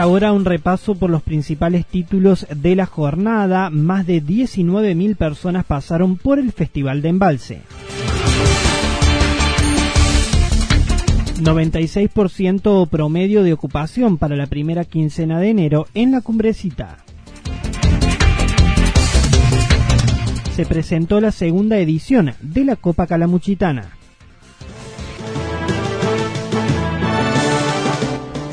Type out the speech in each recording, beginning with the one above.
Ahora un repaso por los principales títulos de la jornada. Más de 19.000 personas pasaron por el Festival de Embalse. 96% promedio de ocupación para la primera quincena de enero en la cumbrecita. Se presentó la segunda edición de la Copa Calamuchitana.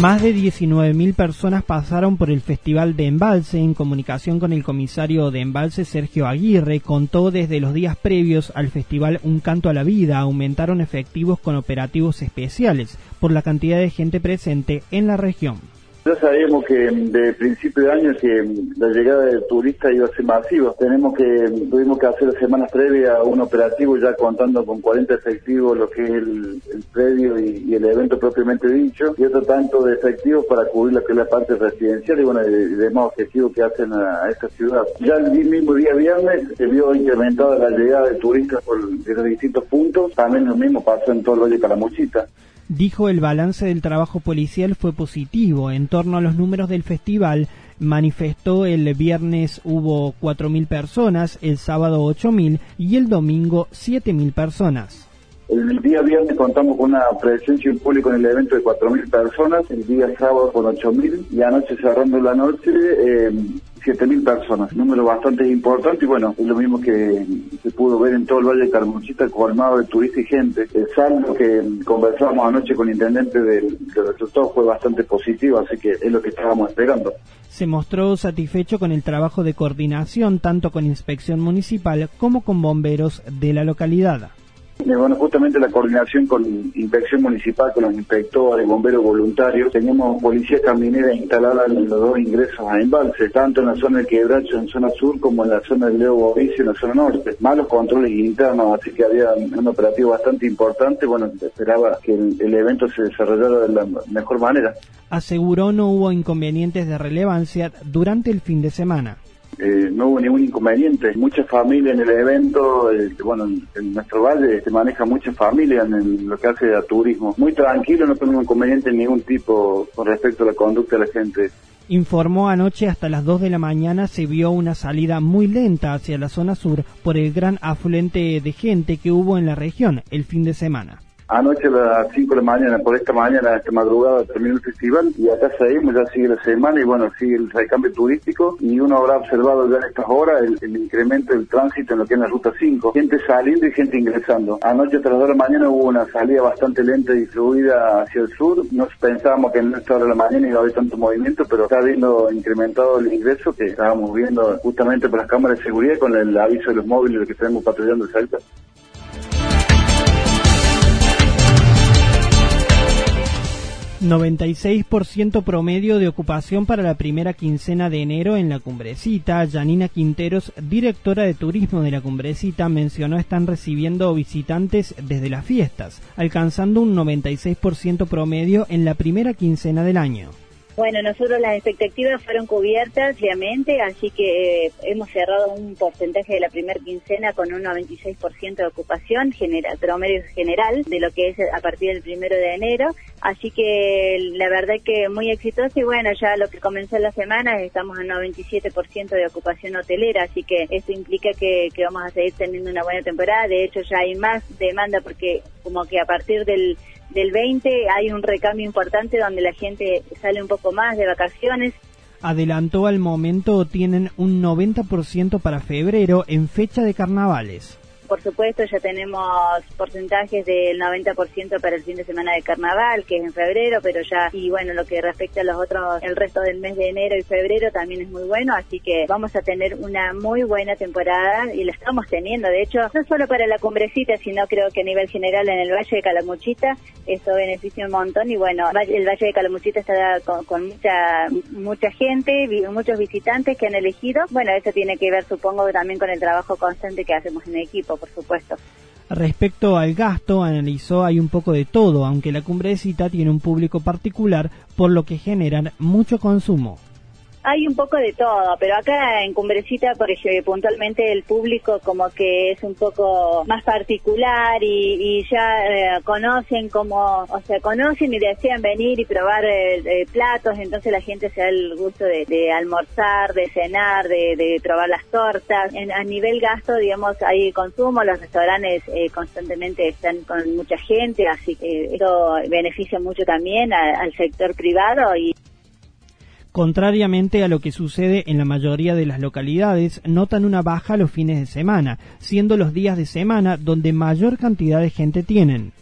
Más de 19.000 personas pasaron por el Festival de Embalse. En comunicación con el comisario de Embalse, Sergio Aguirre, contó desde los días previos al festival Un Canto a la Vida aumentaron efectivos con operativos especiales por la cantidad de gente presente en la región. Ya sabíamos que de principio de año que la llegada de turistas iba a ser masiva. Tenemos que, tuvimos que hacer semanas previas un operativo ya contando con 40 efectivos, lo que es el, predio y, el evento propiamente dicho, y otro tanto de efectivos para cubrir lo la parte residencial y bueno, de, demás objetivos que hacen a, esta ciudad. Ya el mismo día viernes se vio incrementada la llegada de turistas por, de distintos puntos, también lo mismo pasó en todo el Valle Calamuchita dijo el balance del trabajo policial fue positivo en torno a los números del festival. Manifestó el viernes hubo 4.000 personas, el sábado 8.000 y el domingo 7.000 personas. El día viernes contamos con una presencia en público en el evento de 4.000 personas, el día sábado con 8.000 y anoche cerrando la noche eh, 7.000 personas, número bastante importante y bueno, es lo mismo que se pudo ver en todo el Valle de Carmonchita, colmado de turistas y gente. El saldo que conversamos anoche con el intendente del, resultado fue bastante positivo, así que es lo que estábamos esperando. Se mostró satisfecho con el trabajo de coordinación tanto con inspección municipal como con bomberos de la localidad. Bueno, justamente la coordinación con inspección municipal, con los inspectores, bomberos voluntarios, teníamos policía caminera instalada en los dos ingresos a embalse, tanto en la zona de Quebracho, en zona sur, como en la zona del Leo Bovicio, en la zona norte. Malos controles internos, así que había un operativo bastante importante. Bueno, esperaba que el, evento se desarrollara de la mejor manera. Aseguró no hubo inconvenientes de relevancia durante el fin de semana. Eh, no hubo ningún inconveniente. Mucha familia en el evento, eh, bueno, en, nuestro valle se maneja mucha familia en, lo que hace a turismo. Muy tranquilo, no tengo inconveniente en ningún tipo con respecto a la conducta de la gente. Informó anoche hasta las 2 de la mañana se vio una salida muy lenta hacia la zona sur por el gran afluente de gente que hubo en la región el fin de semana. Anoche a las 5 de la mañana, por esta mañana, esta madrugada terminó el festival y acá seguimos, ya sigue la semana y bueno, sigue el recambio turístico y uno habrá observado ya en estas horas el, incremento del tránsito en lo que es la ruta 5. Gente saliendo y gente ingresando. Anoche a las 2 de la mañana hubo una salida bastante lenta y fluida hacia el sur. No pensábamos que en esta hora de la mañana iba a haber tanto movimiento, pero está habiendo incrementado el ingreso que estábamos viendo justamente por las cámaras de seguridad con el aviso de los móviles que estamos patrullando el Salta. 96% promedio de ocupación para la primera quincena de enero en la Cumbrecita. Janina Quinteros, directora de turismo de la Cumbrecita, mencionó están recibiendo visitantes desde las fiestas, alcanzando un 96% promedio en la primera quincena del año. Bueno, nosotros las expectativas fueron cubiertas, obviamente, así que eh, hemos cerrado un porcentaje de la primera quincena con un 96% de ocupación general, promedio general de lo que es a partir del primero de enero. Así que la verdad que muy exitoso y bueno, ya lo que comenzó la semana estamos en 97% de ocupación hotelera, así que esto implica que, que vamos a seguir teniendo una buena temporada. De hecho, ya hay más demanda porque como que a partir del del 20 hay un recambio importante donde la gente sale un poco más de vacaciones. Adelantó al momento tienen un 90% para febrero en fecha de carnavales por supuesto, ya tenemos porcentajes del 90% para el fin de semana de carnaval, que es en febrero, pero ya, y bueno, lo que respecta a los otros, el resto del mes de enero y febrero también es muy bueno, así que vamos a tener una muy buena temporada y la estamos teniendo. De hecho, no solo para la cumbrecita, sino creo que a nivel general en el Valle de Calamuchita, esto beneficia un montón y bueno, el Valle de Calamuchita está con, mucha, mucha gente, muchos visitantes que han elegido. Bueno, eso tiene que ver, supongo, también con el trabajo constante que hacemos en equipo Respecto al gasto, analizó hay un poco de todo, aunque la cumbrecita tiene un público particular, por lo que generan mucho consumo. Hay un poco de todo, pero acá en Cumbrecita, por ejemplo, puntualmente el público como que es un poco más particular y, ya eh, conocen como, o sea, conocen y desean venir y probar eh, platos, entonces la gente se da el gusto de, almorzar, de cenar, de, probar las tortas. a nivel gasto, digamos, hay consumo, los restaurantes eh, constantemente están con mucha gente, así que eso beneficia mucho también al sector privado y Contrariamente a lo que sucede en la mayoría de las localidades, notan una baja los fines de semana, siendo los días de semana donde mayor cantidad de gente tienen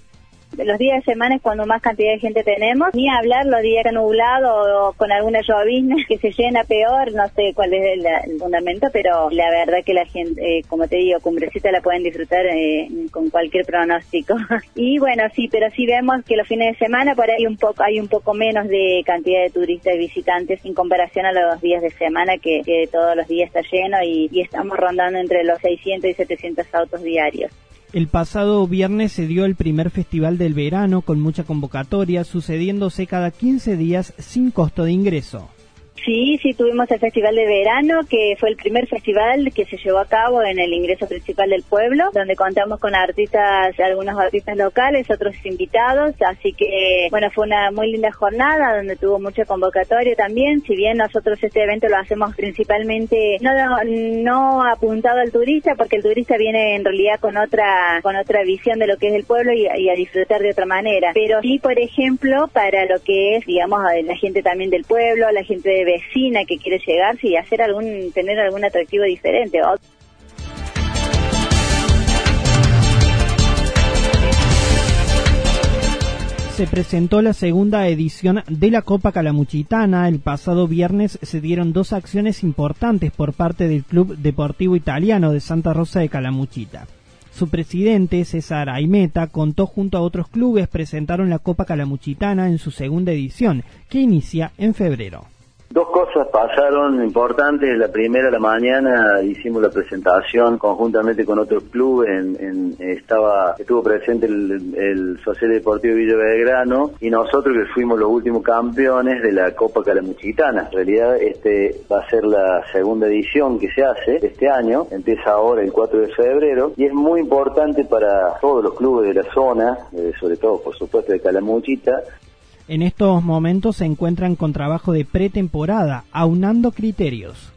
los días de semana es cuando más cantidad de gente tenemos, ni hablar los días nublado o con alguna llovizna que se llena peor, no sé cuál es el, fundamento, pero la verdad que la gente, eh, como te digo, Cumbrecita la pueden disfrutar eh, con cualquier pronóstico. y bueno, sí, pero sí vemos que los fines de semana por ahí un poco hay un poco menos de cantidad de turistas y visitantes en comparación a los días de semana que, todos los días está lleno y, y estamos rondando entre los 600 y 700 autos diarios. El pasado viernes se dio el primer festival del verano con mucha convocatoria, sucediéndose cada 15 días sin costo de ingreso. Sí, sí, tuvimos el Festival de Verano, que fue el primer festival que se llevó a cabo en el ingreso principal del pueblo, donde contamos con artistas, algunos artistas locales, otros invitados, así que, bueno, fue una muy linda jornada donde tuvo mucha convocatoria también, si bien nosotros este evento lo hacemos principalmente no, no apuntado al turista, porque el turista viene en realidad con otra, con otra visión de lo que es el pueblo y, y a disfrutar de otra manera, pero sí, por ejemplo, para lo que es, digamos, la gente también del pueblo, la gente de vecina que quiere llegar y hacer algún, tener algún atractivo diferente. se presentó la segunda edición de la Copa Calamuchitana. El pasado viernes se dieron dos acciones importantes por parte del Club Deportivo Italiano de Santa Rosa de Calamuchita. Su presidente, César Aimeta, contó junto a otros clubes presentaron la Copa Calamuchitana en su segunda edición, que inicia en febrero. Dos cosas pasaron importantes. La primera, la mañana, hicimos la presentación conjuntamente con otros clubes. En, estaba Estuvo presente el, Social Deportivo Villa Belgrano y nosotros que fuimos los últimos campeones de la Copa Calamuchitana. En realidad, este va a ser la segunda edición que se hace este año. Empieza ahora el 4 de febrero y es muy importante para todos los clubes de la zona, eh, sobre todo, por supuesto, de Calamuchita, en estos momentos se encuentran con trabajo de pretemporada, aunando criterios.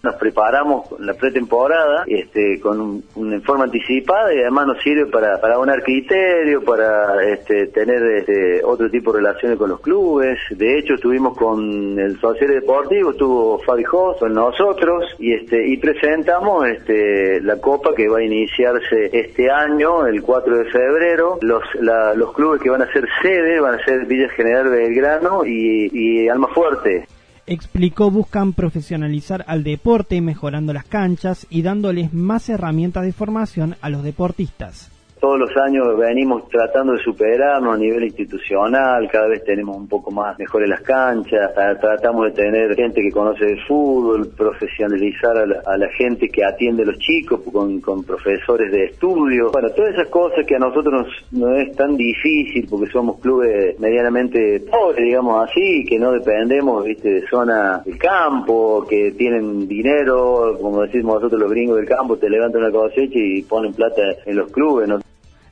Nos preparamos la pretemporada este, con una forma anticipada y además nos sirve para, para un criterio, para este, tener este, otro tipo de relaciones con los clubes. De hecho, estuvimos con el social deportivo, estuvo Fabi Jos con nosotros y, este, y presentamos este, la copa que va a iniciarse este año, el 4 de febrero. Los, los clubes que van a ser sede van a ser Villa General Belgrano y, y Almafuerte explicó buscan profesionalizar al deporte mejorando las canchas y dándoles más herramientas de formación a los deportistas. Todos los años venimos tratando de superarnos a nivel institucional, cada vez tenemos un poco más mejores las canchas, tratamos de tener gente que conoce el fútbol, profesionalizar a la, gente que atiende a los chicos con, profesores de estudio, bueno, todas esas cosas que a nosotros no es tan difícil porque somos clubes medianamente pobres, digamos así, que no dependemos, viste, de zona del campo, que tienen dinero, como decimos nosotros los gringos del campo, te levantan una cosecha y ponen plata en los clubes.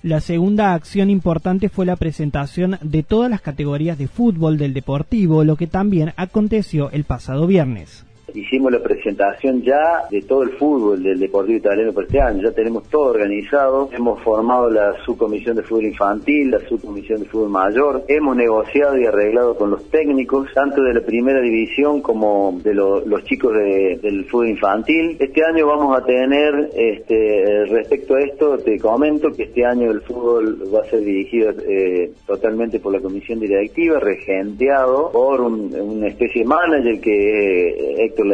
La segunda acción importante fue la presentación de todas las categorías de fútbol del Deportivo, lo que también aconteció el pasado viernes hicimos la presentación ya de todo el fútbol del Deportivo Italiano por este año. Ya tenemos todo organizado. Hemos formado la subcomisión de fútbol infantil, la subcomisión de fútbol mayor. Hemos negociado y arreglado con los técnicos, tanto de la primera división como de los chicos del fútbol infantil. Este año vamos a tener, este, respecto a esto, te comento que este año el fútbol va a ser dirigido eh, totalmente por la comisión directiva, regenteado por un, una especie de manager que es Héctor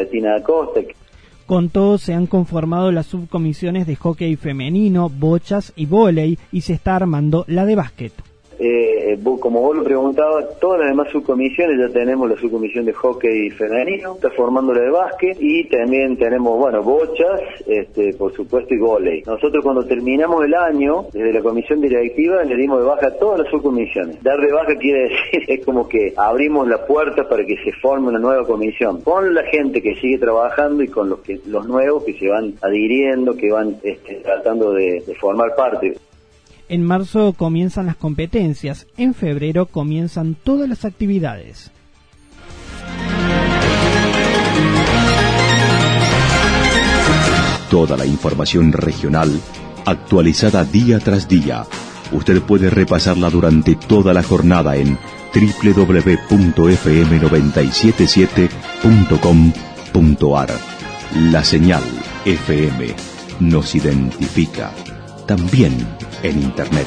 Con todo se han conformado las subcomisiones de hockey femenino, bochas y vóley y se está armando la de básquet eh, como vos lo preguntabas, todas las demás subcomisiones, ya tenemos la subcomisión de hockey femenino, está formando la de básquet y también tenemos, bueno, bochas, este, por supuesto, y volei. Nosotros cuando terminamos el año, desde la comisión directiva, le dimos de baja a todas las subcomisiones. Dar de baja quiere decir, es como que abrimos la puerta para que se forme una nueva comisión, con la gente que sigue trabajando y con los, que, los nuevos que se van adhiriendo, que van este, tratando de formar parte. En marzo comienzan las competencias, en febrero comienzan todas las actividades. Toda la información regional actualizada día tras día. Usted puede repasarla durante toda la jornada en www.fm977.com.ar. La señal FM nos identifica también en Internet.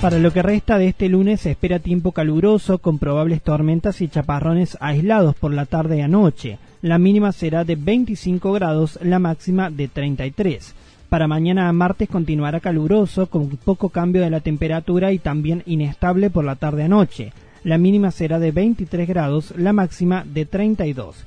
Para lo que resta de este lunes se espera tiempo caluroso con probables tormentas y chaparrones aislados por la tarde y anoche. La mínima será de 25 grados, la máxima de 33. Para mañana martes continuará caluroso con poco cambio de la temperatura y también inestable por la tarde anoche. La mínima será de 23 grados, la máxima de 32.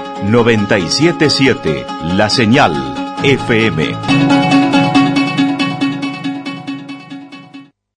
977 La Señal FM.